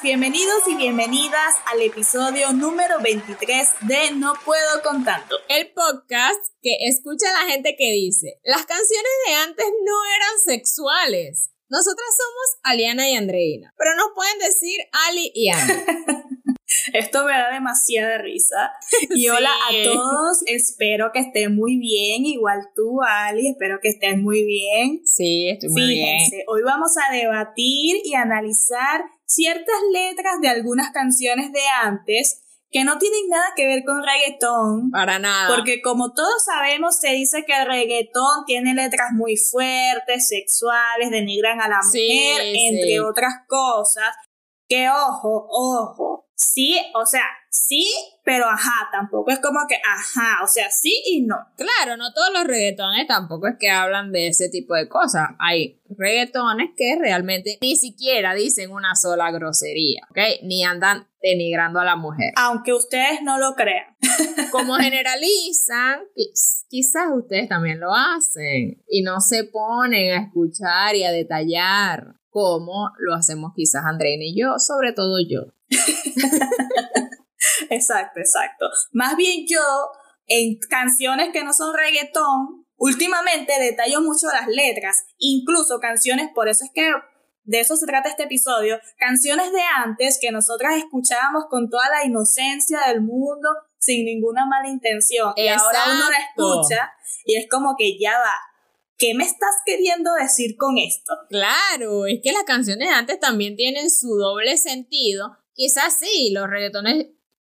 Bienvenidos y bienvenidas al episodio número 23 de No Puedo con tanto. El podcast que escucha a la gente que dice, las canciones de antes no eran sexuales. Nosotras somos Aliana y Andreina, pero nos pueden decir Ali y Ana. Esto me da demasiada risa. Y hola a todos, espero que estén muy bien, igual tú, Ali, espero que estén muy bien. Sí, estoy muy Fíjense, bien. Hoy vamos a debatir y analizar ciertas letras de algunas canciones de antes que no tienen nada que ver con reggaetón. Para nada. Porque como todos sabemos, se dice que el reggaetón tiene letras muy fuertes, sexuales, denigran a la mujer, entre otras cosas. Que ojo, ojo, sí, o sea, sí, pero ajá, tampoco es como que ajá, o sea, sí y no. Claro, no todos los reggaetones tampoco es que hablan de ese tipo de cosas. Hay reggaetones que realmente ni siquiera dicen una sola grosería, ¿ok? Ni andan denigrando a la mujer. Aunque ustedes no lo crean. Como generalizan, quizás ustedes también lo hacen y no se ponen a escuchar y a detallar como lo hacemos quizás Andrea y yo, sobre todo yo. exacto, exacto. Más bien yo, en canciones que no son reggaetón, últimamente detallo mucho las letras, incluso canciones, por eso es que de eso se trata este episodio, canciones de antes que nosotras escuchábamos con toda la inocencia del mundo, sin ninguna mala intención. Y ahora uno la escucha y es como que ya va, ¿qué me estás queriendo decir con esto? Claro, es que las canciones de antes también tienen su doble sentido. Quizás sí, los reggaetones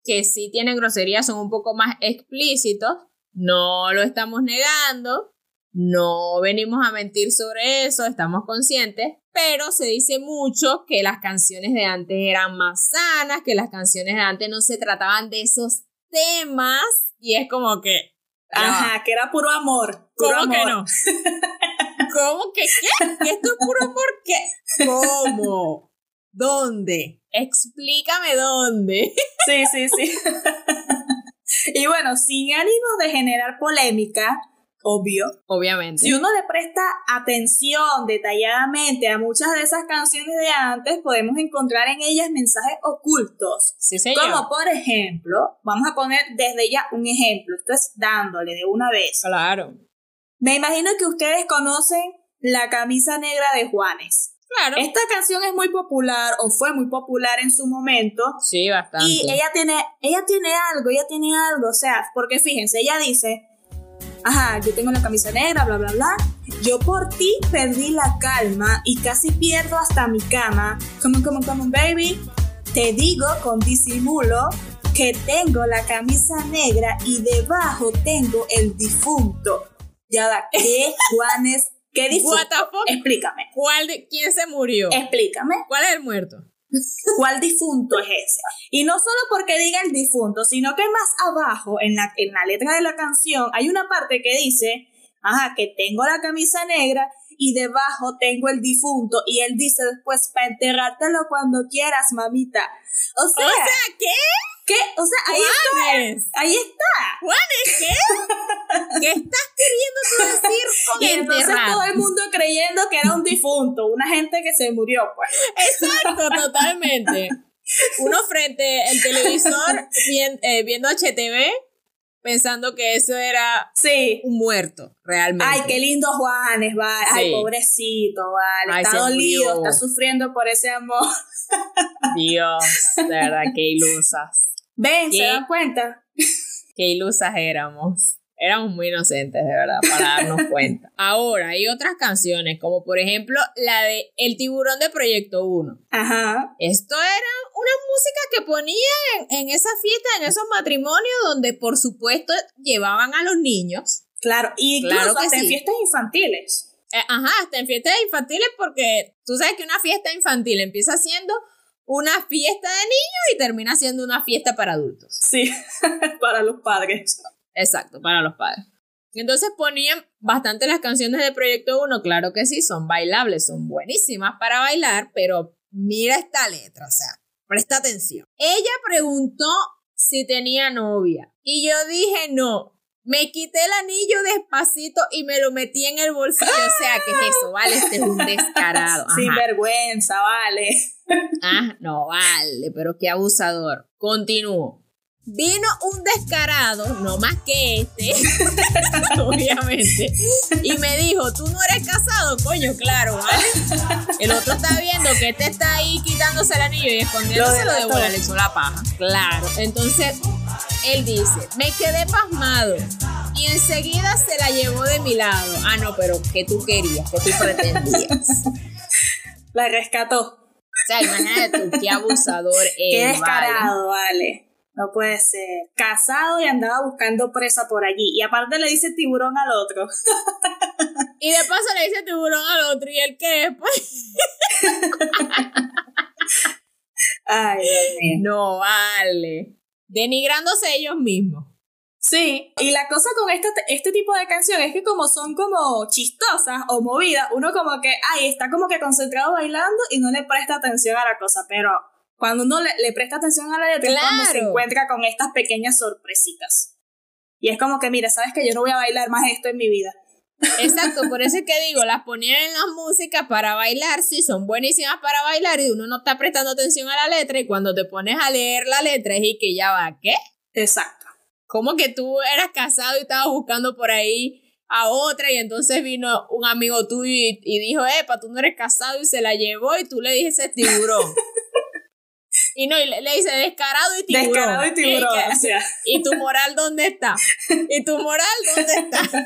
que sí tienen groserías son un poco más explícitos, no lo estamos negando, no venimos a mentir sobre eso, estamos conscientes, pero se dice mucho que las canciones de antes eran más sanas, que las canciones de antes no se trataban de esos temas y es como que Ajá, que era puro amor. ¿Cómo que no? ¿Cómo que qué? ¿Que esto es puro amor? ¿Qué? ¿Cómo? ¿Dónde? Explícame dónde. Sí, sí, sí. Y bueno, sin ánimo de generar polémica, obvio. Obviamente. Si uno le presta atención detalladamente a muchas de esas canciones de antes, podemos encontrar en ellas mensajes ocultos. Sí, señor. Como por ejemplo, vamos a poner desde ya un ejemplo, esto es dándole de una vez. Claro. Me imagino que ustedes conocen la camisa negra de Juanes. Claro. Esta canción es muy popular o fue muy popular en su momento. Sí, bastante. Y ella tiene, ella tiene algo, ella tiene algo, o sea, porque fíjense, ella dice, ajá, yo tengo la camisa negra, bla, bla, bla. Yo por ti perdí la calma y casi pierdo hasta mi cama. Come on, come on, come on, baby. Te digo con disimulo que tengo la camisa negra y debajo tengo el difunto. Ya da, ¿qué, Juanes? ¿Qué difunto? Explícame. ¿Cuál de, ¿Quién se murió? Explícame. ¿Cuál es el muerto? ¿Cuál difunto es ese? Y no solo porque diga el difunto, sino que más abajo, en la, en la letra de la canción, hay una parte que dice, ajá, que tengo la camisa negra y debajo tengo el difunto. Y él dice después, para enterrártelo cuando quieras, mamita. O sea, ¿qué? ¿Qué? O sea, ahí está. Ahí está. ¿Juanes qué? ¿Qué estás queriendo tú decir con y entonces todo el mundo creyendo que era un difunto, una gente que se murió, pues. Exacto, totalmente. Uno frente al televisor eh, viendo HTV pensando que eso era sí. un muerto, realmente. Ay, qué lindo Juanes, vale. Ay, pobrecito, vale. está dolido, está sufriendo por ese amor. Dios, de verdad, qué ilusas. Ven, ¿se dan cuenta? Qué ilusas éramos. Éramos muy inocentes, de verdad, para darnos cuenta. Ahora, hay otras canciones, como por ejemplo la de El tiburón de Proyecto 1. Ajá. Esto era una música que ponían en, esa fiesta, en esos matrimonios, donde por supuesto llevaban a los niños. Claro, y incluso hasta en fiestas infantiles. Eh, ajá, hasta en fiestas infantiles, porque tú sabes que una fiesta infantil empieza siendo una fiesta de niños y termina siendo una fiesta para adultos. Sí, para los padres. Exacto, para los padres. Entonces ponían bastante las canciones de Proyecto 1, claro que sí, son bailables, son buenísimas para bailar, pero mira esta letra, o sea, presta atención. Ella preguntó si tenía novia y yo dije no. Me quité el anillo despacito y me lo metí en el bolsillo. O sea, ¿qué es eso? Vale, este es un descarado. Sin vergüenza, vale. Ah, no, vale, pero qué abusador. Continúo. Vino un descarado, no más que este, obviamente, y me dijo, tú no eres casado, coño, claro, ¿vale? El otro está viendo que este está ahí quitándose el anillo y escondiéndoselo de bola, le echó la paja. Claro, entonces él dice, me quedé pasmado y enseguida se la llevó de mi lado. Ah, no, pero ¿qué tú querías? ¿Qué tú pretendías? La rescató. O sea, imagínate tú, qué abusador es. Qué descarado, vale. No puede ser. Casado y andaba buscando presa por allí. Y aparte le dice tiburón al otro. y de paso le dice tiburón al otro. ¿Y el qué? Pues. Ay, Dios mío. No vale. Denigrándose ellos mismos. Sí, y la cosa con este, este tipo de canciones es que como son como chistosas o movidas, uno como que, ay, está como que concentrado bailando y no le presta atención a la cosa, pero cuando uno le, presta atención a la letra es cuando se encuentra con estas pequeñas sorpresitas. Y es como que, mira, sabes que yo no voy a bailar más esto en mi vida. Exacto, por eso es que digo, las ponían en las músicas para bailar, sí, son buenísimas para bailar y uno no está prestando atención a la letra y cuando te pones a leer la letra es y que ya va, ¿qué? Exacto. Como que tú eras casado y estabas buscando por ahí a otra y entonces vino un amigo tuyo y, y dijo, epa, tú no eres casado y se la llevó y tú le dijiste tiburón. Y no, y le, dice descarado y tiburón. Descarado y tiburón. ¿Y tu moral dónde está? ¿Y tu moral dónde está?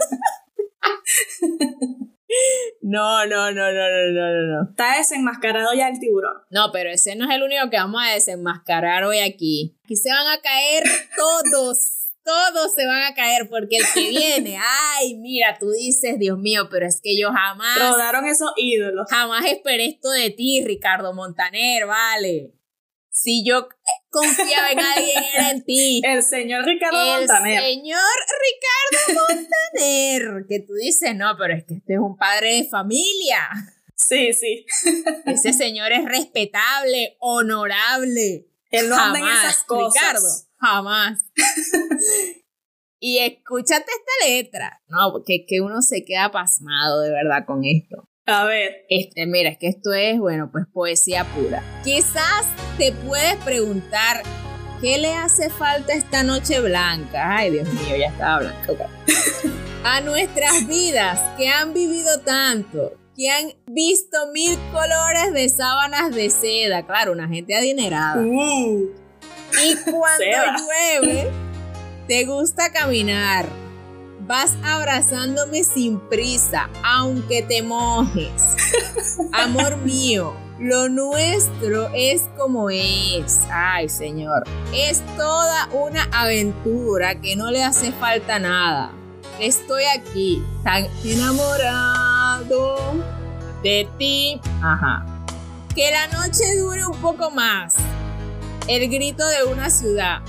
No, no, no, no, no, no, no. Está desenmascarado ya el tiburón. No, pero ese no es el único que vamos a desenmascarar hoy aquí. Aquí se van a caer todos. Todos se van a caer porque el que viene, ay, mira, tú dices, Dios mío, pero es que yo jamás. Rodaron esos ídolos. Jamás esperé esto de ti, Ricardo Montaner, vale. Si yo confiaba en alguien, era en ti. El señor Ricardo Montaner. El señor Ricardo Montaner. Que tú dices, no, pero es que este es un padre de familia. Sí, sí. Ese señor es respetable, honorable. Él no anda en esas cosas. Ricardo, jamás. y escúchate esta letra. No, porque que uno se queda pasmado de verdad con esto. A ver. Este, mira, es que esto es, bueno, pues poesía pura. Quizás te puedes preguntar, ¿qué le hace falta esta noche blanca? Ay, Dios mío, ya estaba blanca. A nuestras vidas que han vivido tanto, que han visto mil colores de sábanas de seda. Claro, una gente adinerada. Uh. y cuando llueve, te gusta caminar Vas abrazándome sin prisa, aunque te mojes. Amor mío, lo nuestro es como es. Ay, Señor. Es toda una aventura que no le hace falta nada. Estoy aquí, tan enamorado de ti. Ajá. Que la noche dure un poco más. El grito de una ciudad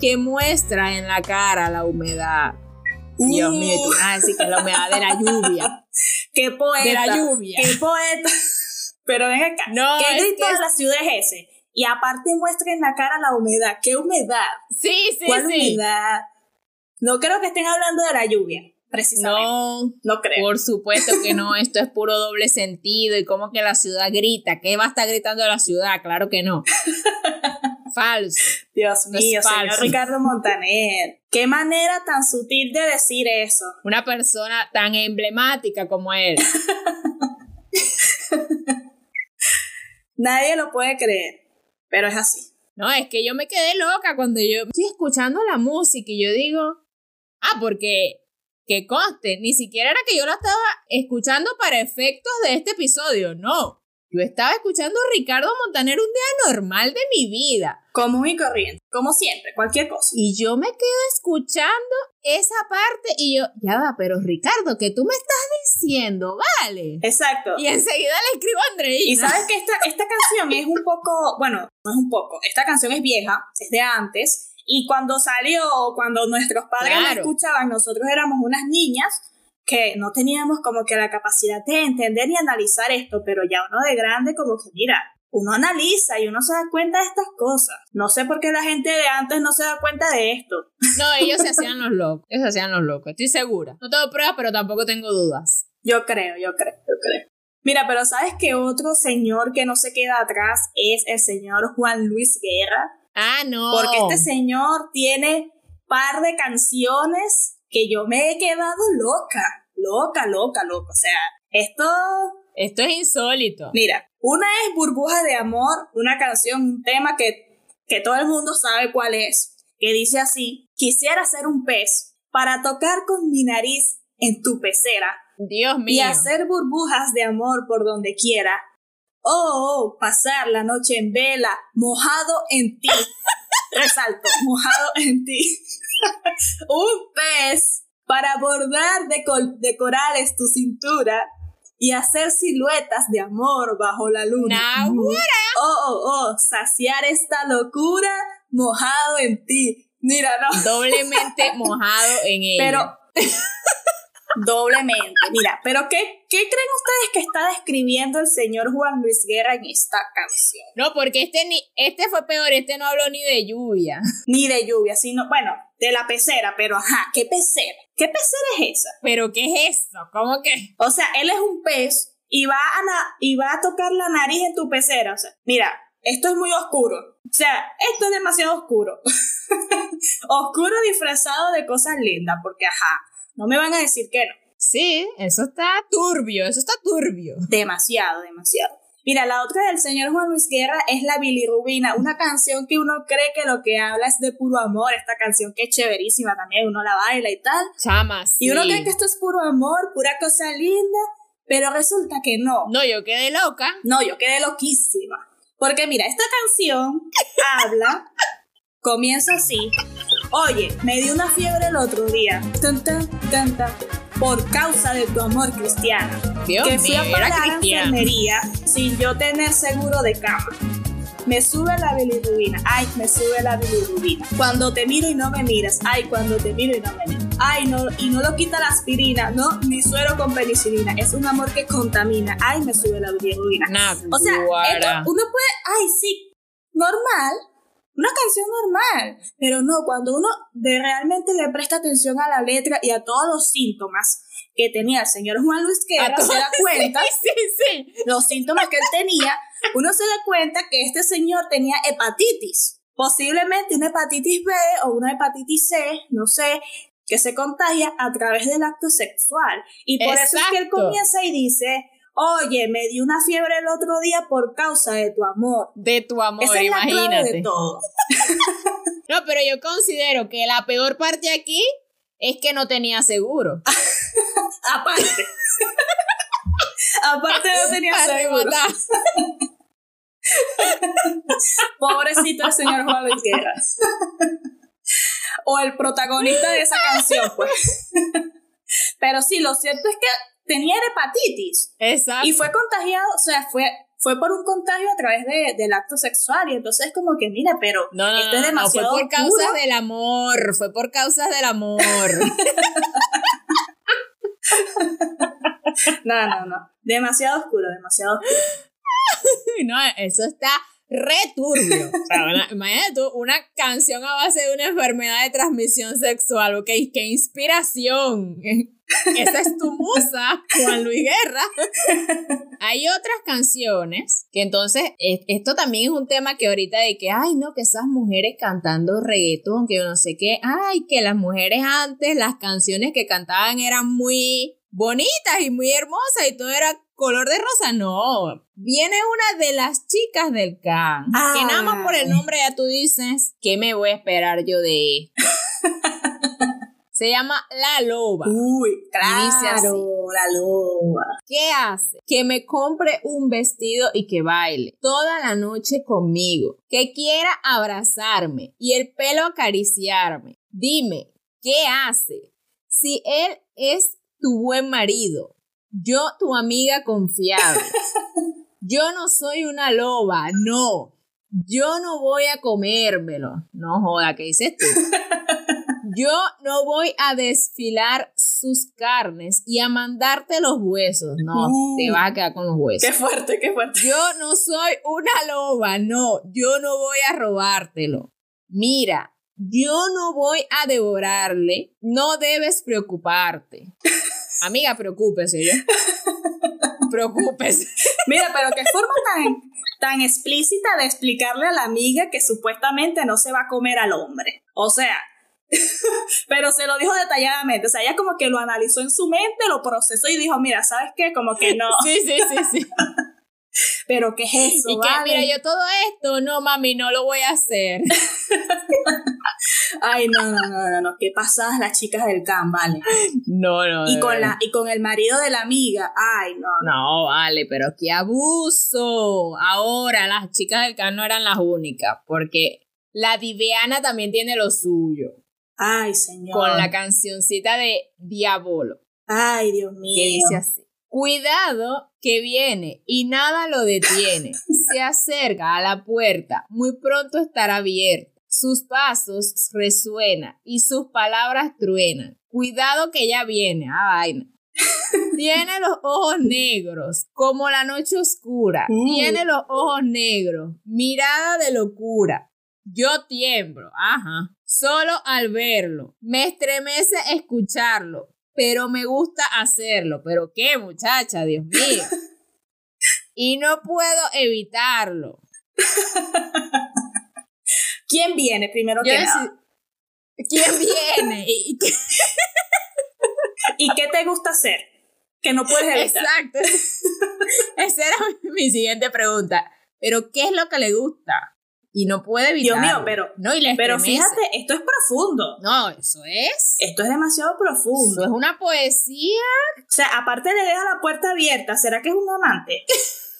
que muestra en la cara la humedad. Dios mío, tú vas a decir que la humedad de la lluvia. ¡Qué poeta! De la lluvia. ¡Qué poeta! Pero ven acá, no, ¿qué grito de la ciudad es ese? Y aparte muestra en la cara la humedad. ¿Qué humedad? Sí, sí, ¿Cuál sí. humedad? No creo que estén hablando de la lluvia, precisamente. No, no creo. Por supuesto que no, esto es puro doble sentido y como que la ciudad grita. ¿Qué va a estar gritando la ciudad? Claro que no. Falso. Dios mío, señor Ricardo Montaner. Qué manera tan sutil de decir eso. Una persona tan emblemática como él. Nadie lo puede creer, pero es así. No, es que yo me quedé loca cuando yo estoy escuchando la música y yo digo, ah, porque que conste, ni siquiera era que yo la estaba escuchando para efectos de este episodio, no. Yo estaba escuchando a Ricardo Montaner un día normal de mi vida. Común y corriente, como siempre, cualquier cosa. Y yo me quedo escuchando esa parte y yo, ya va, pero Ricardo, que tú me estás diciendo, vale. Exacto. Y enseguida le escribo a Andreina. Y sabes que esta, esta canción es un poco, bueno, no es un poco, esta canción es vieja, es de antes. Y cuando salió, cuando nuestros padres la escuchaban, nosotros éramos unas niñas que no teníamos como que la capacidad de entender y analizar esto, pero ya uno de grande como que mira, uno analiza y uno se da cuenta de estas cosas. No sé por qué la gente de antes no se da cuenta de esto. No, ellos se hacían los locos. Ellos se hacían los locos, estoy segura. No tengo pruebas, pero tampoco tengo dudas. Yo creo, yo creo, yo creo. Mira, pero ¿sabes que otro señor que no se queda atrás es el señor Juan Luis Guerra? Ah, no. Porque este señor tiene par de canciones que yo me he quedado loca, loca, loca, loca. O sea, esto... Esto es insólito. Mira, una es Burbuja de Amor, una canción, un tema que, que todo el mundo sabe cuál es, que dice así, quisiera ser un pez para tocar con mi nariz en tu pecera. Dios mío. Y hacer burbujas de amor por donde quiera. Oh, oh, pasar la noche en vela, mojado en ti. Resalto, mojado en ti. un pez para bordar de, de corales tu cintura y hacer siluetas de amor bajo la luna. ¡Nahuara! Oh, oh, oh, saciar esta locura mojado en ti. Mira, no. Doblemente mojado en ella. Pero. doblemente. Mira, pero ¿qué, ¿qué creen ustedes que está describiendo el señor Juan Luis Guerra en esta canción? No, porque este, ni, este fue peor, este no habló ni de lluvia. Ni de lluvia, sino, bueno, de la pecera, pero ajá, ¿qué pecera? ¿Qué pecera es esa? ¿Pero qué es eso? ¿Cómo que? O sea, él es un pez y va a, y va a tocar la nariz en tu pecera. O sea, mira, esto es muy oscuro. O sea, esto es demasiado oscuro. oscuro disfrazado de cosas lindas, porque ajá, no me van a decir que no. Sí, eso está turbio, eso está turbio. Demasiado, demasiado. Mira, la otra del señor Juan Luis Guerra es La bilirrubina, una canción que uno cree que lo que habla es de puro amor, esta canción que es chéverísima también, uno la baila y tal. Chama, sí. Y uno cree que esto es puro amor, pura cosa linda, pero resulta que no. No, yo quedé loca. No, yo quedé loquísima. Porque mira, esta canción habla, comienza así. Oye, me dio una fiebre el otro día. Tan, tan, tan, tan por causa de tu amor cristiano. Dios que fui mío, a parar a enfermería sin yo tener seguro de cama. Me sube la bilirrubina, ay, me sube la bilirrubina. Cuando te miro y no me miras, ay, cuando te miro y no me miras. Ay, no, y no lo quita la aspirina, no, ni suero con penicilina. Es un amor que contamina, ay, me sube la bilirrubina. Nah, O sea, esto, uno puede, ay, sí, normal, una canción normal, pero no, cuando uno de realmente le presta atención a la letra y a todos los síntomas que tenía el señor Juan Luis Guerra, se da cuenta, Sí, sí, sí. los síntomas que él tenía, uno se da cuenta que este señor tenía hepatitis, posiblemente una hepatitis B o una hepatitis C, no sé, que se contagia a través del acto sexual. Y por eso es que él Exacto. comienza y dice, oye, me dio una fiebre el otro día por causa de tu amor. De tu amor, Esa es la clave imagínate. de todo. No, pero yo considero que la peor parte aquí es que no tenía seguro. Aparte. Aparte no tenía seguro. Pobrecito el señor Juan Luis Guerra. o el protagonista de esa canción, pues. Pero sí, lo cierto es que tenía hepatitis Exacto. y fue contagiado, o sea, fue, fue por un contagio a través de, del acto sexual. Y entonces, como que, mira, pero No, no, esto es no, no, fue demasiado por oscuro. causas del amor, fue por causas del amor. No, no, no. Demasiado oscuro, demasiado oscuro. no, eso está re turbio. O sea, una- imagínate tú, una canción a base de una enfermedad de transmisión sexual, ok, qué inspiración. Esa es tu musa, Juan Luis Guerra. Hay otras canciones que entonces, e- esto también es un tema que ahorita de que, ay, no, que esas mujeres cantando reggaetón, que yo no sé qué, ay, que las mujeres antes, las canciones que cantaban eran muy bonitas y muy hermosas y todo era color de rosa. No, viene una de las chicas del can, que nada más por el Ay. nombre ya tú dices, ¿qué me voy a esperar yo de esto? Se llama La Loba. Uy, Dice así. claro, la loba. ¿Qué hace? Que me compre un vestido y que baile toda la noche conmigo. Que quiera abrazarme y el pelo acariciarme. Dime, ¿qué hace? Si él es tu buen marido, yo tu amiga confiable. Yo no soy una loba, no. Yo no voy a comérmelo. No joda, ¿qué dices tú? Yo no voy a desfilar sus carnes y a mandarte los huesos. No, Uh. te vas a quedar con los huesos. Qué fuerte, qué fuerte. Yo no soy una loba, no, yo no voy a robártelo. Mira, yo no voy a devorarle, no debes preocuparte. Amiga, preocúpese, ¿yo? Preocúpese. Mira, pero qué forma tan, tan explícita de explicarle a la amiga que supuestamente no se va a comer al hombre. O sea, pero se lo dijo detalladamente. O sea, ella como que lo analizó en su mente, lo procesó y dijo, mira, ¿sabes qué? Como que no. Sí, sí, sí, sí. Pero ¿qué es eso? Y que, mira, yo todo esto, no, mami, no lo voy a hacer. Ay, no, no, no, no, no. ¿Qué pasadas las chicas del CAM, vale? No, no. Y con, la, y con el marido de la amiga. Ay, no. No, vale, pero qué abuso. Ahora las chicas del CAN no eran las únicas, porque la Diviana también tiene lo suyo, Ay, señor. con la cancioncita de Diabolo, Ay, Dios mío. que dice así. Cuidado que viene y nada lo detiene. Se acerca a la puerta, muy pronto estará abierta. Sus pasos resuenan y sus palabras truenan. Cuidado que ya viene. Ah, vaina. Tiene los ojos negros, como la noche oscura. Tiene los ojos negros, mirada de locura. Yo tiemblo, ajá, solo al verlo. Me estremece escucharlo, pero me gusta hacerlo. ¿Pero qué, muchacha? Dios mío. Y no puedo evitarlo. ¿Quién viene primero Yo que nada? ¿Quién viene? Y- qué- ¿Y qué te gusta hacer? Que no puedes evitar. Exacto. Esa era mi siguiente pregunta. ¿Pero qué es lo que le gusta? Y no puede Dios evitarlo. mío, pero, No, y pero fíjate, esto es profundo. No, eso es. Esto es demasiado profundo. Eso es una poesía. O sea, aparte le deja la puerta abierta, ¿será que es un amante?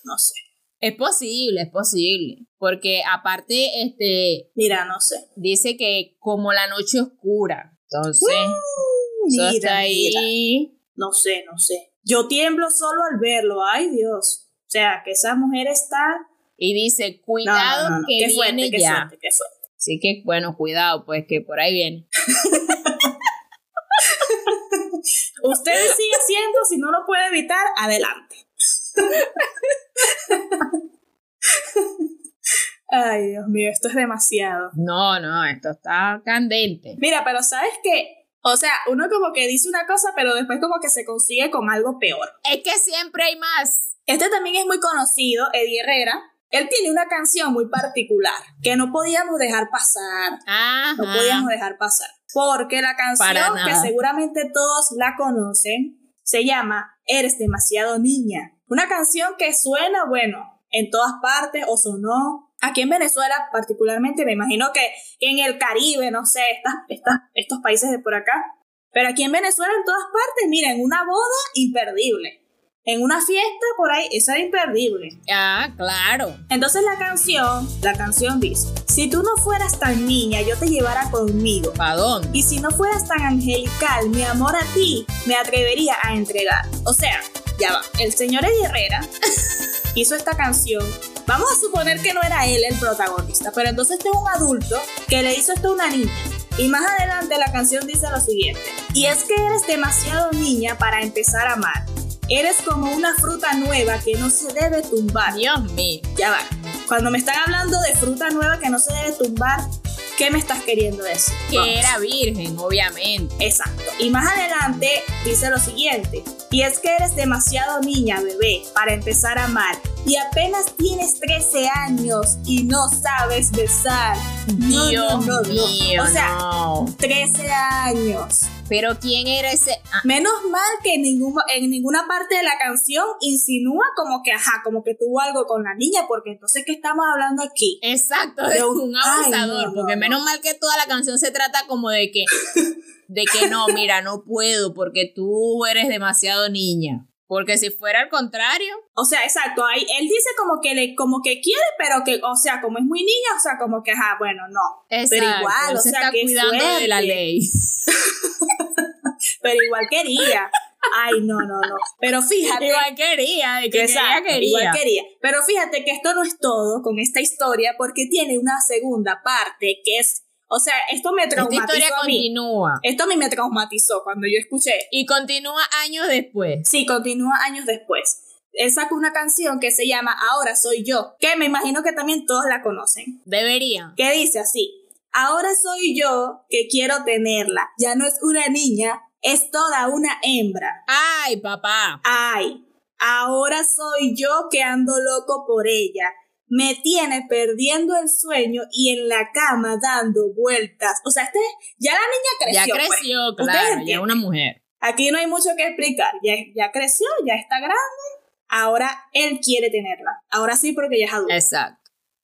No sé. Es posible, es posible. Porque aparte, este, Mira, no sé. dice que como la noche oscura. Entonces, eso Mira, mira. ahí. No sé, no sé. Yo tiemblo solo al verlo. Ay, Dios. O sea, que esa mujer está. Y dice, cuidado no, no, no. que Qué viene fuerte, qué ya. fuerte, qué fuerte. Así que, bueno, cuidado, pues que por ahí viene. Usted sigue siendo, si no lo puede evitar, adelante. Ay, Dios mío, esto es demasiado. No, no, esto está candente. Mira, pero ¿sabes qué? O sea, uno como que dice una cosa, pero después como que se consigue con algo peor. Es que siempre hay más. Este también es muy conocido, Eddie Herrera. Él tiene una canción muy particular que no podíamos dejar pasar. Ajá. No podíamos dejar pasar. Porque la canción, que seguramente todos la conocen, se llama Eres demasiado niña. Una canción que suena, bueno, en todas partes o sonó. Aquí en Venezuela particularmente, me imagino que en el Caribe, no sé, estas, estas, estos países de por acá. Pero aquí en Venezuela, en todas partes, miren, una boda imperdible. En una fiesta por ahí, eso era imperdible. Ah, claro. Entonces la canción, la canción dice, si tú no fueras tan niña, yo te llevara conmigo. ¿Para dónde? Y si no fueras tan angelical, mi amor a ti me atrevería a entregar. O sea, ya va. El señor Eddie Herrera hizo esta canción. Vamos a suponer que no era él el protagonista, pero entonces este es un adulto que le hizo esto a una niña. Y más adelante la canción dice lo siguiente. Y es que eres demasiado niña para empezar a amar. Eres como una fruta nueva que no se debe tumbar. Dios mío. Ya va. Cuando me están hablando de fruta nueva que no se debe tumbar, ¿qué me estás queriendo decir? Que Vamos. era virgen, obviamente. Exacto. Y más adelante dice lo siguiente. Y es que eres demasiado niña, bebé, para empezar a amar. Y apenas tienes 13 años y no sabes besar. No, Dios no, no, no. mío. O sea, no. 13 años. Pero ¿quién era ese? Ah, Menos mal que en, ningún, en ninguna parte de la canción insinúa como que, ajá, como que tuvo algo con la niña, porque entonces, ¿qué estamos hablando aquí? exacto, De un- abusador. no, porque no. menos mal que toda la canción se trata como de que, de que no, mira, no puedo porque tú eres demasiado niña. Porque si fuera al contrario, O sea, exacto, ahí él dice como que le, como que quiere, pero que, o sea, como es muy niña, o sea, como que, ajá, bueno, no. exacto, Pero igual, él o se sea, está qué cuidando de la ley. Pero igual quería. Ay, no, no, no. Pero fíjate. Igual quería, de que Exacto, quería, quería. igual quería. Pero fíjate que esto no es todo con esta historia porque tiene una segunda parte que es, O sea, esto me Esta traumatizó historia a mí. continúa. Esto a mí me traumatizó cuando yo escuché. Y continúa años después. Sí, continúa años después. Él sacó una canción que se llama Ahora soy yo, que me imagino que también todos la conocen. Deberían. Que dice así: Ahora soy yo que quiero tenerla. Ya no es una niña, es toda una hembra. Ay, papá. Ay, ahora soy yo que ando loco por ella. Me tiene perdiendo el sueño y en la cama dando vueltas. O sea, este, ya la niña Ya creció. pues. creció, Ustedes claro. Ya es una mujer. Aquí no hay mucho que explicar. Ya, ya creció, ya está grande. Ahora él quiere tenerla. Ahora sí, porque ya es adulto. Exacto.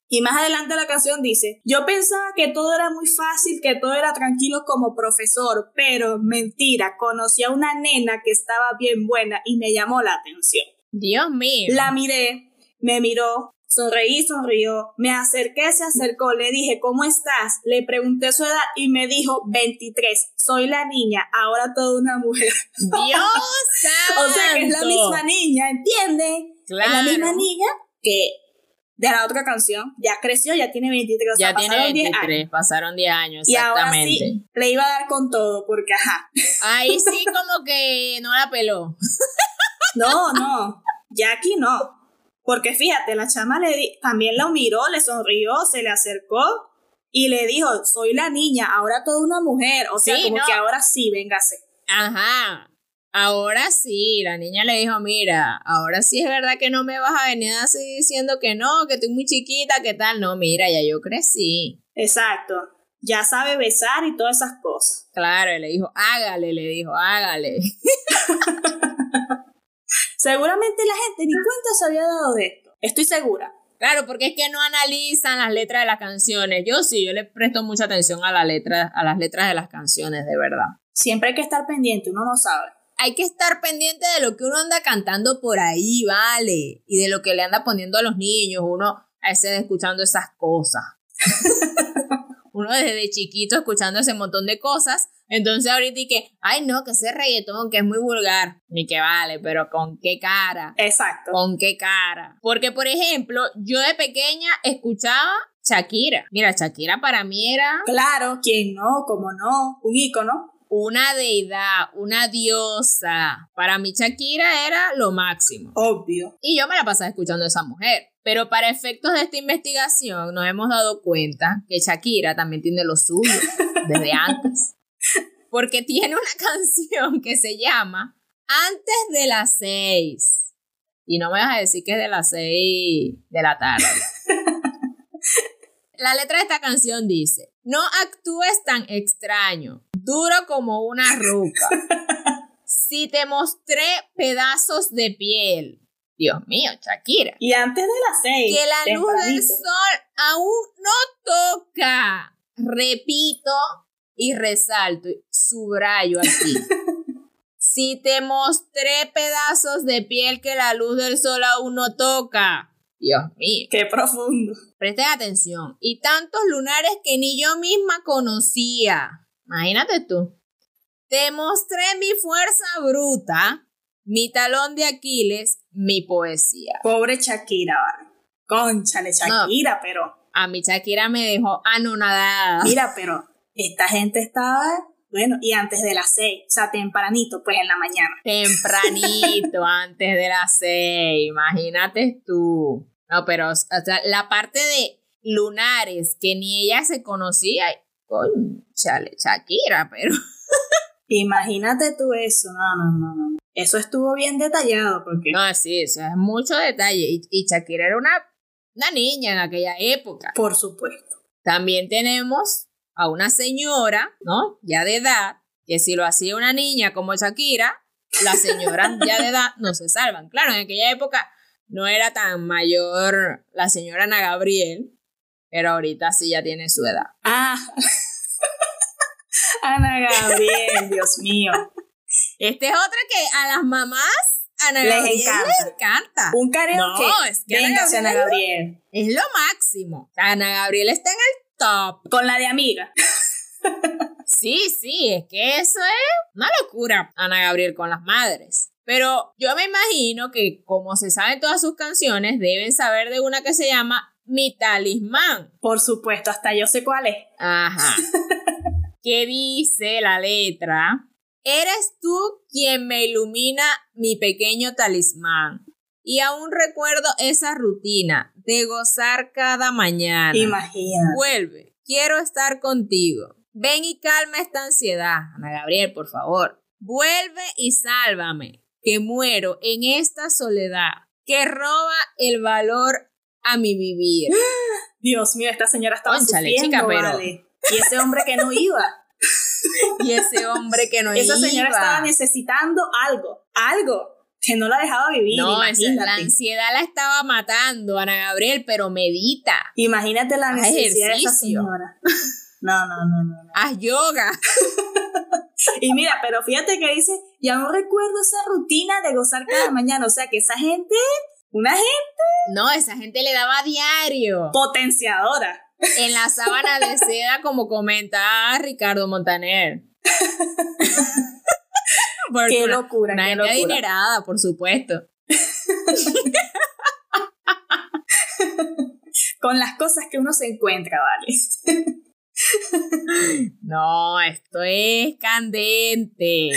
Y más adelante la canción dice, yo pensaba que todo era muy fácil, que todo era tranquilo como profesor, pero mentira, conocí a una nena que estaba bien buena y me llamó la atención. Dios mío. La miré, me miró, sonreí, sonrió, me acerqué, se acercó, le dije, ¿cómo estás? Le pregunté su edad y me dijo, 23, soy la niña, ahora toda una mujer. Dios o sea que es la misma niña, ¿entienden? Claro. Es la misma niña que de la otra canción, ya creció, ya tiene 23, o sea, Ya tiene pasaron 10 23, años. pasaron 10 años, Y ahora exactamente. sí, le iba a dar con todo, porque ajá. Ahí sí como que no la peló. No, no, Jackie no. Porque fíjate, la chama le di- también la miró, le sonrió, se le acercó y le dijo, soy la niña, ahora toda una mujer. O sea, Sí, como no. que ahora sí, véngase. Ajá. Ahora sí, la niña le dijo, mira, ahora sí es verdad que no me vas a venir así diciendo que no, que estoy muy chiquita, que tal. No, mira, ya yo crecí. Exacto. Ya sabe besar y todas esas cosas. Claro, y le dijo, hágale, le dijo, hágale. Seguramente la gente ni cuenta se había dado de esto. Estoy segura. Claro, porque es que no analizan las letras de las canciones. Yo sí, yo le presto mucha atención a, la letra, a las letras de las canciones, de verdad. Siempre hay que estar pendiente, uno no sabe. Hay que estar pendiente de lo que uno anda cantando por ahí, vale. Y de lo que le anda poniendo a los niños. Uno a veces escuchando esas cosas. uno desde chiquito escuchando ese montón de cosas. Entonces ahorita y que, ay no, que ese reggaetón que es muy vulgar. Ni que vale, pero con qué cara. Exacto. ¿Con qué cara? Porque, por ejemplo, yo de pequeña escuchaba Shakira. Mira, Shakira para mí era Claro, ¿quién no? ¿Cómo no? Un ícono. una deidad, una diosa. Para mí Shakira era lo máximo. Obvio. Y yo me la pasaba escuchando a esa mujer. Pero para efectos de esta investigación nos hemos dado cuenta que Shakira también tiene lo suyo desde antes. Porque tiene una canción que se llama Antes de las seis. Y no me vas a decir que es de las seis de la tarde. La letra de esta canción dice, no actúes tan extraño, duro como una ruca. Si te mostré pedazos de piel. Dios mío, Shakira. Y antes de las seis. Que la luz del sol aún no toca. Repito y resalto, subrayo aquí. si te mostré pedazos de piel que la luz del sol aún no toca. Dios mío. Qué profundo. Presten atención. Y tantos lunares que ni yo misma conocía. Imagínate tú. Te mostré mi fuerza bruta, mi talón de Aquiles, mi poesía. Pobre Shakira, vale. Conchale, Shakira, pero. A mi Shakira me dejó anonadada. Mira, pero esta gente estaba. Bueno, y antes de las seis. O sea, tempranito, pues en la mañana. Tempranito, antes de las seis. Imagínate tú. No, pero, o sea, la parte de lunares que ni ella se conocía. Conchale, Shakira, pero. Imagínate tú eso. No, no, no, no. Eso estuvo bien detallado porque. No, sí, eso es mucho detalle. Y, y Shakira era una, una niña en aquella época. Por supuesto. También tenemos a una señora, ¿no? Ya de edad, que si lo hacía una niña como Shakira, las señoras ya de edad no se salvan. Claro, en aquella época no era tan mayor la señora Ana Gabriel, pero ahorita sí ya tiene su edad. Ah. Ana Gabriel, Dios mío. Este es otra que a las mamás Ana Les Gabriel encanta. les encanta. Un karaoke. No, es que Ana Véngase, Ana Gabriel. Es lo máximo. Ana Gabriel está en el top. Con la de amiga. Sí, sí, es que eso es una locura, Ana Gabriel con las madres. Pero yo me imagino que como se saben todas sus canciones, deben saber de una que se llama mi talismán. Por supuesto, hasta yo sé cuál es. Ajá. ¿Qué dice la letra? Eres tú quien me ilumina mi pequeño talismán. Y aún recuerdo esa rutina de gozar cada mañana. Imagina. Vuelve, quiero estar contigo. Ven y calma esta ansiedad. Ana Gabriel, por favor. Vuelve y sálvame, que muero en esta soledad, que roba el valor a mi vivir. Dios mío, esta señora estaba Cónchale, sufriendo, chica, pero- vale. Y ese hombre que no iba. Y ese hombre que no Esa señora iba. estaba necesitando algo. Algo. Que no la dejaba vivir. No, esa- la ansiedad la estaba matando, Ana Gabriel, pero medita. Imagínate la Haz necesidad de esa señora. No, no, no, no. no. Haz yoga. Y mira, pero fíjate que dice, ya no recuerdo esa rutina de gozar cada mañana. O sea que esa gente, una gente No, esa gente le daba diario. potenciadora. En la sábana de seda, como comenta Ricardo Montaner. Qué una- locura, Una qué gente locura. adinerada, por supuesto. Con las cosas que uno se encuentra, ¿vale? No, esto es candente.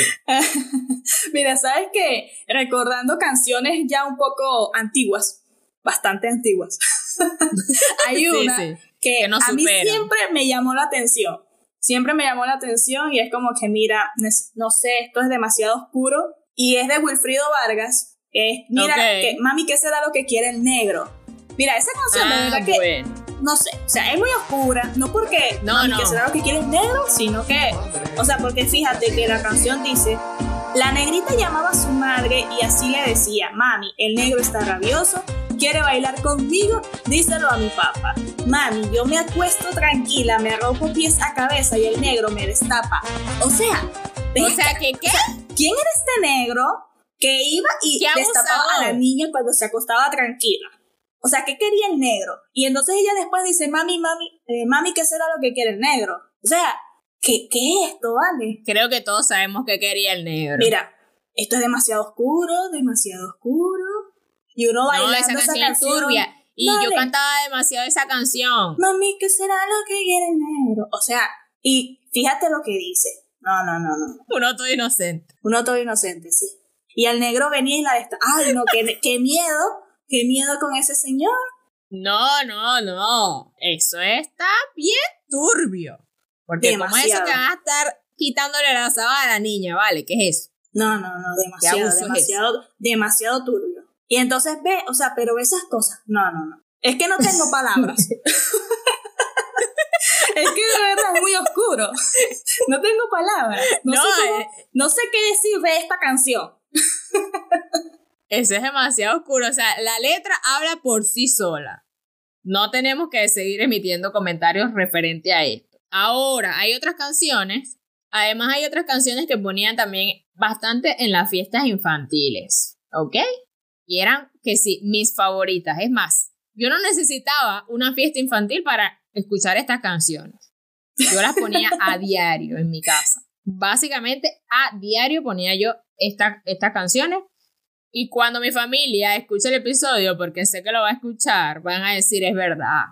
Mira, ¿sabes qué? Recordando canciones ya un poco antiguas, bastante antiguas. Hay Sí, una sí. que que nos a mí siempre me llamó la atención. Siempre me llamó la atención y es como que, mira, no sé, esto es demasiado oscuro. Y es de Wilfrido Vargas. que es, mira, Ok. que, mami, ¿qué será lo que quiere el negro? Mira, esa canción de Ah, verdad que, bueno. no sé, o sea, es muy oscura. No porque, No, mami, no. ¿qué será lo que quiere el negro? Sino que, o sea, porque fíjate que la canción dice, la negrita llamaba a su madre y así le decía, mami, el negro está rabioso, quiere bailar conmigo, díselo a mi papá. Mami, yo me acuesto tranquila, me arrojo pies a cabeza y el negro me destapa. O sea, O sea, que qué? ¿quién era este negro que iba y ¡Qué destapaba a la niña cuando se acostaba tranquila? O sea, ¿qué quería el negro? Y entonces ella después dice, mami, mami, eh, mami, ¿qué será lo que quiere el negro? O sea, ¿qué, qué es esto, vale? Creo que todos sabemos que quería el negro. Mira, esto es demasiado oscuro, demasiado oscuro. Y uno no, bailando esa esa canción es turbia. Y yo cantaba demasiado esa canción. Mami, ¿qué será lo que quiere el negro? O sea, y fíjate lo que dice. No, no, no, no. Uno todo inocente. Uno todo inocente, sí. Y el negro venía y la desta. Ay, no, qué, qué miedo. Qué miedo con ese señor. No, no, no. Eso está bien turbio. Porque como es eso que van a estar quitándole la sábana a la niña, ¿vale? ¿Qué es eso? No, no, no, demasiado, demasiado, demasiado turbio. Y entonces ve, o sea, pero ve esas cosas. No, no, no. Es que no tengo palabras. es que de verdad es muy oscuro. No tengo palabras. No, No, sé, cómo- eh. no sé qué decir de esta canción. Eso es demasiado oscuro. O sea, la letra habla por sí sola. No tenemos que seguir emitiendo comentarios referente a esto. Ahora, hay otras canciones. Además, hay otras canciones que ponían también bastante en las fiestas infantiles. ¿Ok? Y eran que sí, mis favoritas. Es más, yo no necesitaba una fiesta infantil para escuchar estas canciones. Yo las ponía a diario en mi casa. Básicamente, a diario ponía yo esta- estas canciones y cuando mi familia escuche el episodio, porque sé que lo va a escuchar, van a decir es verdad.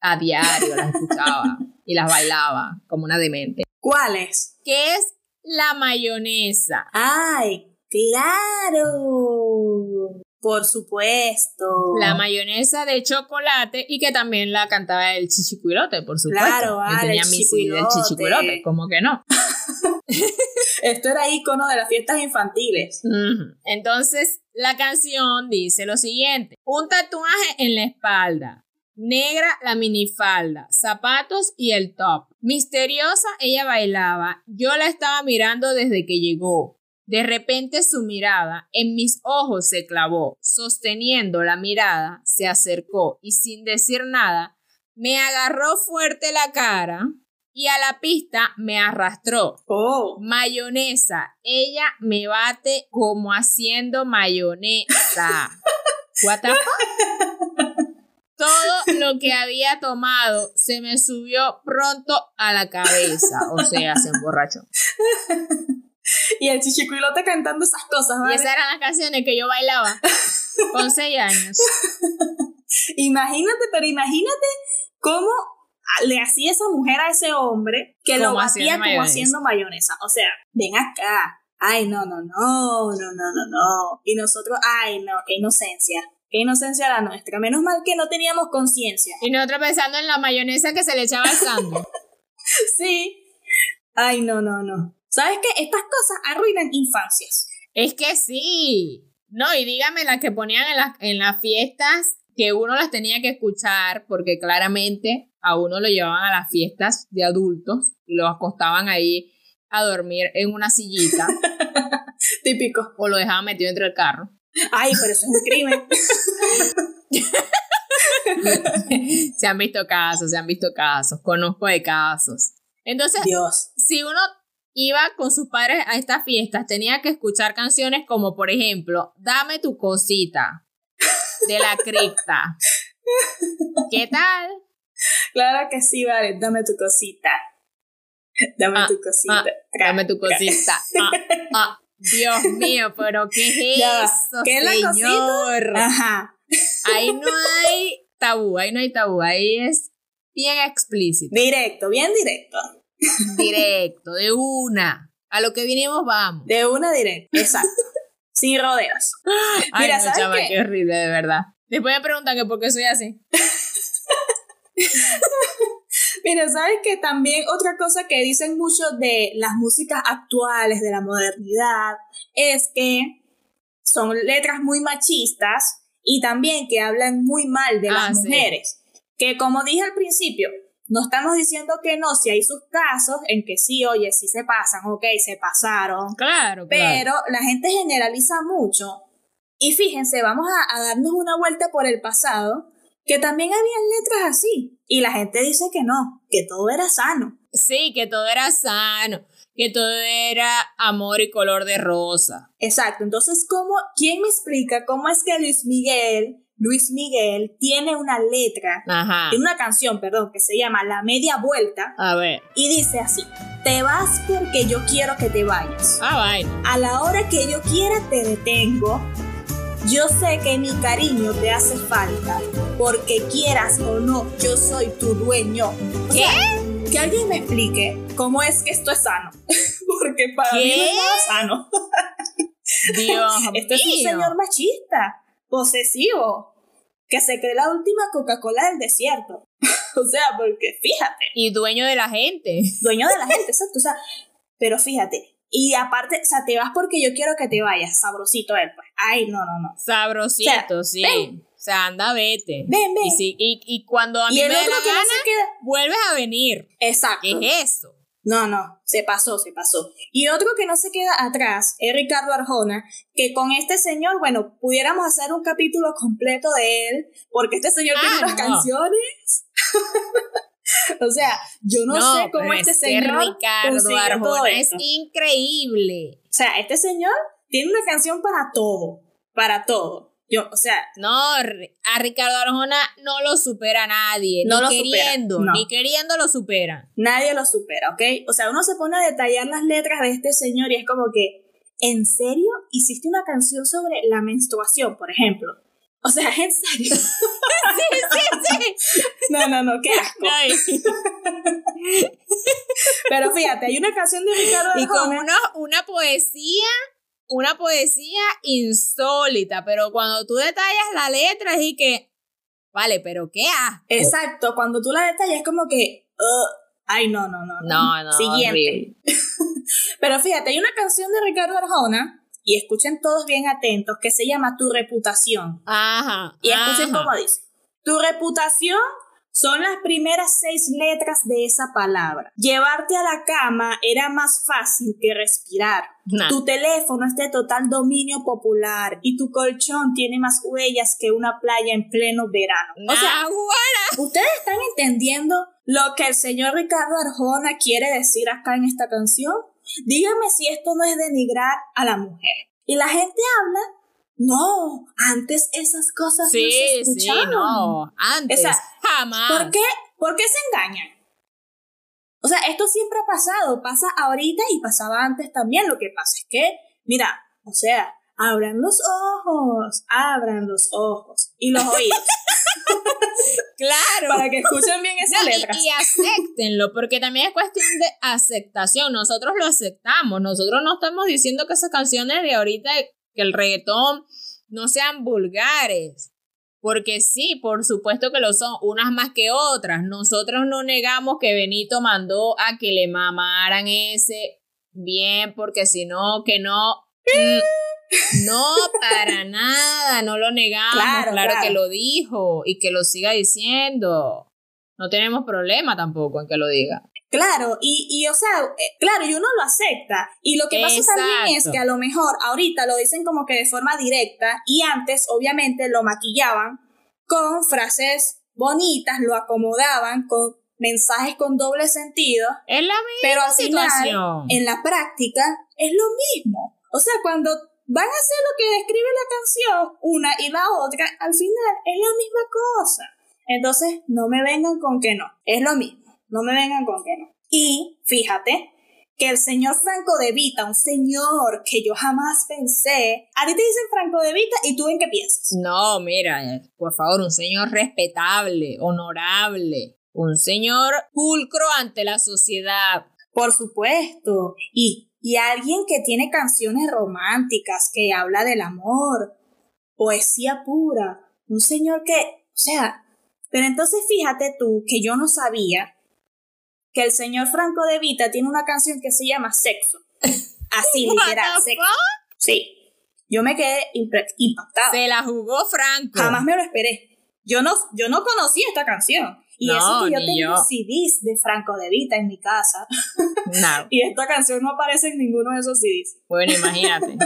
A diario las escuchaba y las bailaba como una demente. ¿Cuál es? ¿Qué es la mayonesa? ¡Ay, claro! Por supuesto. La mayonesa de chocolate y que también la cantaba el chichicuilote, por supuesto. Claro, vale, tenía el mi CD chichicuilote. como que no. Esto era icono de las fiestas infantiles. Entonces, la canción dice lo siguiente: un tatuaje en la espalda, negra la minifalda, zapatos y el top. Misteriosa ella bailaba, yo la estaba mirando desde que llegó. De repente su mirada en mis ojos se clavó, sosteniendo la mirada, se acercó y sin decir nada, me agarró fuerte la cara y a la pista me arrastró. Oh. Mayonesa. Ella me bate como haciendo mayonesa. What the fuck? Todo lo que había tomado se me subió pronto a la cabeza. O sea, se emborrachó. Y el chichicuilote cantando esas cosas, Y ¿vale? esas eran las canciones que yo bailaba con seis años. imagínate, pero imagínate cómo le hacía esa mujer a ese hombre que lo batía como haciendo mayonesa. O sea, ven acá. Ay, no, no, no, no, no, no, no. Y nosotros, ay, no, qué inocencia. Qué inocencia la nuestra. Menos mal que no teníamos conciencia. Y nosotros pensando en la mayonesa que se le echaba al sándwich. sí. Ay, no, no, no. ¿Sabes qué? Estas cosas arruinan infancias. Es que sí. No, y dígame las que ponían en, las, en las fiestas que uno las tenía que escuchar porque claramente a uno lo llevaban a las fiestas de adultos y lo acostaban ahí a dormir en una sillita. Típico. O lo dejaban metido entre el carro. Ay, pero eso es un crimen. se han visto casos, se han visto casos, conozco de casos. Entonces, Dios. si uno iba con sus padres a estas fiestas, tenía que escuchar canciones como, por ejemplo, Dame tu cosita, de la cripta. ¿Qué tal? Claro que sí, vale, dame tu cosita. Dame ah, tu cosita. Ah, dame tu cosita. Ah, Dios mío, pero ¿qué es eso, ¿Qué es la cosita? Ajá. Ahí no hay tabú, ahí no hay tabú, ahí es bien explícito. Directo, bien directo. Directo, de una. A lo que vinimos vamos. De una directo, exacto. Sin rodeos. Mira, ¿sabes chama, qué? horrible, de verdad. Después me preguntan que por qué soy así. Mira, ¿sabes que también otra cosa que dicen mucho de las músicas actuales, de la modernidad, es que son letras muy machistas y también que hablan muy mal de las ah, mujeres. Que como dije al principio, no estamos diciendo que no, si hay sus casos en que sí, oye, sí se pasan, ok, se pasaron. Claro, Pero la gente generaliza mucho. Y fíjense, vamos a, darnos una vuelta por el pasado, que también habían letras así. Y la gente dice que no, que todo era sano. Sí, que todo era sano, que todo era amor y color de rosa. Exacto. Entonces, ¿cómo, quién me explica cómo es que Luis Miguel Luis Miguel tiene una letra, tiene una canción, perdón, que se llama La Media Vuelta. A ver. Y dice así, te vas porque yo quiero que te vayas. Ah, vaya. A la hora que yo quiera te detengo. Yo sé que mi cariño te hace falta, porque quieras o no, yo soy tu dueño. ¿Qué? que alguien me explique cómo es que esto es sano, porque para mí no es sano. Dios Este es un señor machista posesivo, que se cree la última Coca-Cola del desierto. o sea, porque fíjate. Y dueño de la gente. Dueño de la gente, exacto. O sea, pero fíjate. Y aparte, o sea, te vas porque yo quiero que te vayas. Sabrosito él, pues. Ay, no, no, no. Sabrosito, sí. O sea, anda, vete. Ven, ven. Y, y, y cuando a mí me da la gana, vuelves a venir. Exacto. ¿Qué es eso? No, no, se pasó, se pasó. Y otro que no se queda atrás es Ricardo Arjona, que con este señor, bueno, pudiéramos hacer un capítulo completo de él, porque este señor tiene ah, unas canciones. o sea, yo no, sé cómo este señor. Ricardo Arjona es increíble. O sea, este señor tiene una canción para todo, para todo. Yo, o sea. No, a Ricardo Arjona no lo supera nadie. No ni lo queriendo, ni queriendo lo supera. Nadie lo supera, ¿ok? O sea, uno se pone a detallar las letras de este señor y es como que, ¿en serio hiciste una canción sobre la menstruación, por ejemplo? O sea, en serio. sí, sí, sí. No, no, no, qué asco. Pero fíjate, hay una canción de Ricardo Arjona. Y con una, una poesía una poesía insólita, pero cuando tú detallas la letra es y que, vale, pero qué asco. Exacto, cuando tú la detallas es como que, ay, no, no, no. No, no. Siguiente. pero fíjate, hay una canción de Ricardo Arjona, y escuchen todos bien atentos, que se llama Tu reputación. Ajá. Y escuchen cómo dice. Tu reputación son las primeras seis letras de esa palabra. Llevarte a la cama era más fácil que respirar. Tu teléfono es de total dominio popular y tu colchón tiene más huellas que una playa en pleno verano. o sea, ¿ustedes están entendiendo lo que el señor Ricardo Arjona quiere decir acá en esta canción? Dígame si esto no es denigrar a la mujer. Y la gente habla no, antes esas cosas sí, no se escuchaban. Sí, no, antes, jamás. ¿Por qué? ¿Por qué se engañan? O sea, esto siempre ha pasado, pasa ahorita y pasaba antes también. Lo que pasa es que, mira, o sea, abran los ojos, abran los ojos y los oídos. Claro. Para que escuchen bien esas No, y- letras. Y, acéptenlo, porque también es cuestión de aceptación. Nosotros lo aceptamos. Nosotros no estamos diciendo que esas canciones de ahorita, que el reggaetón no sean vulgares. Porque sí, por supuesto que lo son, unas más que otras. Nosotros no negamos que Benito mandó a que le mamaran ese bien, porque si no, que no. Mm, No, para nada, no lo negamos. Claro, Claro, claro. que lo dijo y que lo siga diciendo. No tenemos problema tampoco en que lo diga. Claro, y, y o sea, eh, claro, y uno lo acepta. Y lo que pasa también es Exacto. que a lo mejor ahorita lo dicen como que de forma directa y antes obviamente lo maquillaban con frases bonitas, lo acomodaban con mensajes con doble sentido, Es la misma pero al final, situación. en la práctica, es lo mismo. O sea, cuando van a hacer lo que describe la canción, una y la otra, al final es la misma cosa. Entonces, no me vengan con que no, es lo mismo. No me vengan con que no. Y fíjate que el señor Franco de Vita, un señor que yo jamás pensé, a ti te dicen Franco de Vita y tú en qué piensas. No, mira, por favor, un señor respetable, honorable, un señor pulcro ante la sociedad. Por supuesto. Y, y alguien que tiene canciones románticas, que habla del amor, poesía pura. Un señor que, o sea, pero entonces fíjate tú que yo no sabía que el señor Franco de Vita tiene una canción que se llama Sexo. Así, literal, sexo. Sí. Yo me quedé impactada. Se la jugó Franco. Jamás me lo esperé. Yo no, yo no conocía esta canción. Y No, eso que yo tengo yo. CDs de Franco de Vita en mi casa. No. Y esta canción no aparece en ninguno de esos CDs. Bueno, imagínate.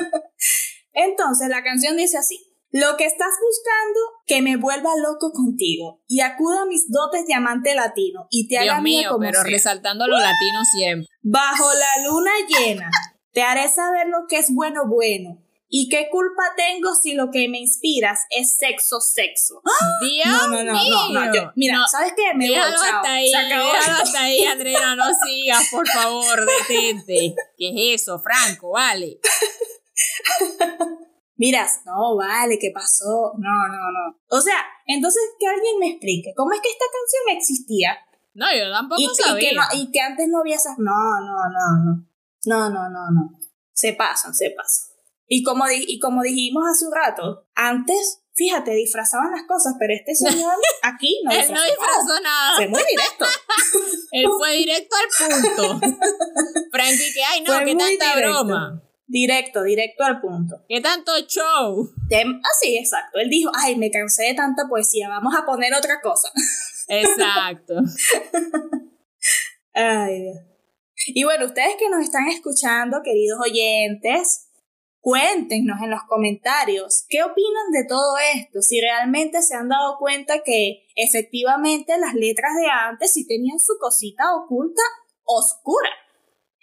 Entonces la canción dice así. Lo que estás buscando, que me vuelva loco contigo y acuda a mis dotes de amante latino y te haga Dios mía mío, como pero sea. resaltando lo latino siempre. Bajo la luna llena, te haré saber lo que es bueno bueno y qué culpa tengo si lo que me inspiras es sexo sexo. Dios No, no, no, no, no, mío. yo- mira, No, ¿sabes qué? Me voy, chao. hasta ahí, hasta ahí, Andrea, no sigas, por favor, detente. ¿Qué es eso, Franco? Vale. Miras, no, vale, ¿qué pasó? No, no, no. O sea, entonces que alguien me explique, ¿cómo es que esta canción existía? No, yo tampoco y, y sabía. que no- y que antes no había esas. No, no, no, no. No, no, no, no. Se pasan, se pasan. Y como, di- y como dijimos hace un rato, antes, fíjate, disfrazaban las cosas, pero este señor aquí no Él disfrazó. no disfrazó nada. Fue muy directo. Él fue directo al punto. Frankie, que ay, no, Fue qué tanta directo. broma. Directo, directo al punto. Qué tanto show. Tem- Así, exacto. Él dijo, ay, me cansé de tanta poesía, vamos a poner otra cosa. Exacto. Ay, Dios. Y bueno, ustedes que nos están escuchando, queridos oyentes, cuéntenos en los comentarios qué opinan de todo esto, si realmente se han dado cuenta que efectivamente las letras de antes sí tenían su cosita oculta, oscura.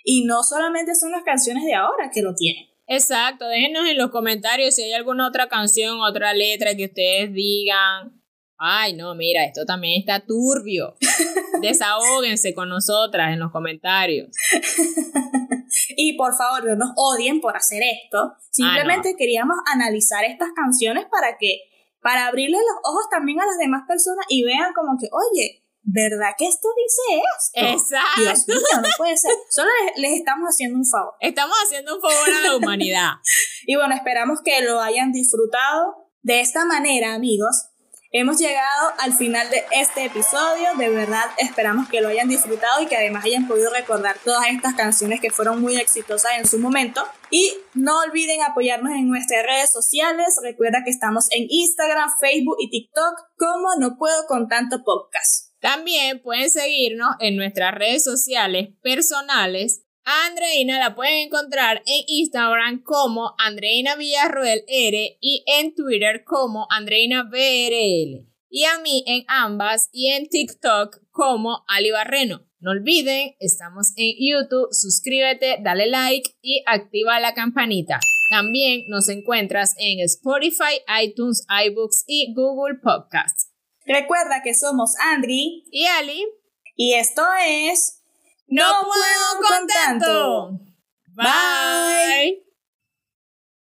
Y no solamente son las canciones de ahora que lo tienen. Exacto. Déjenos en los comentarios si hay alguna otra canción, otra letra que ustedes digan. Ay, no, mira, esto también está turbio. Desahóguense con nosotras en los comentarios. Y por favor, no nos odien por hacer esto. Simplemente queríamos analizar estas canciones para que, para abrirle los ojos también a las demás personas y vean como que, oye, ¿verdad que esto dice esto? Dios Exacto. mío, no puede ser. Solo les, les estamos haciendo un favor. Estamos haciendo un favor a la humanidad. Y bueno, esperamos que lo hayan disfrutado. De esta manera, amigos, hemos llegado al final de este episodio. De verdad, esperamos que lo hayan disfrutado y que además hayan podido recordar todas estas canciones que fueron muy exitosas en su momento. Y no olviden apoyarnos en nuestras redes sociales. Recuerda que estamos en Instagram, Facebook y TikTok como No Puedo con Tanto Podcast. También pueden seguirnos en nuestras redes sociales personales. A Andreina la pueden encontrar en Instagram como Andreina Villarroel R y en Twitter como Andreina BRL. Y a mí en ambas y en TikTok como Ali Barreno. No olviden, estamos en YouTube, suscríbete, dale like y activa la campanita. También nos encuentras en Spotify, iTunes, iBooks y Google Podcasts. Recuerda que somos Andri Y Ali, y esto es no, puedo con tanto. Bye.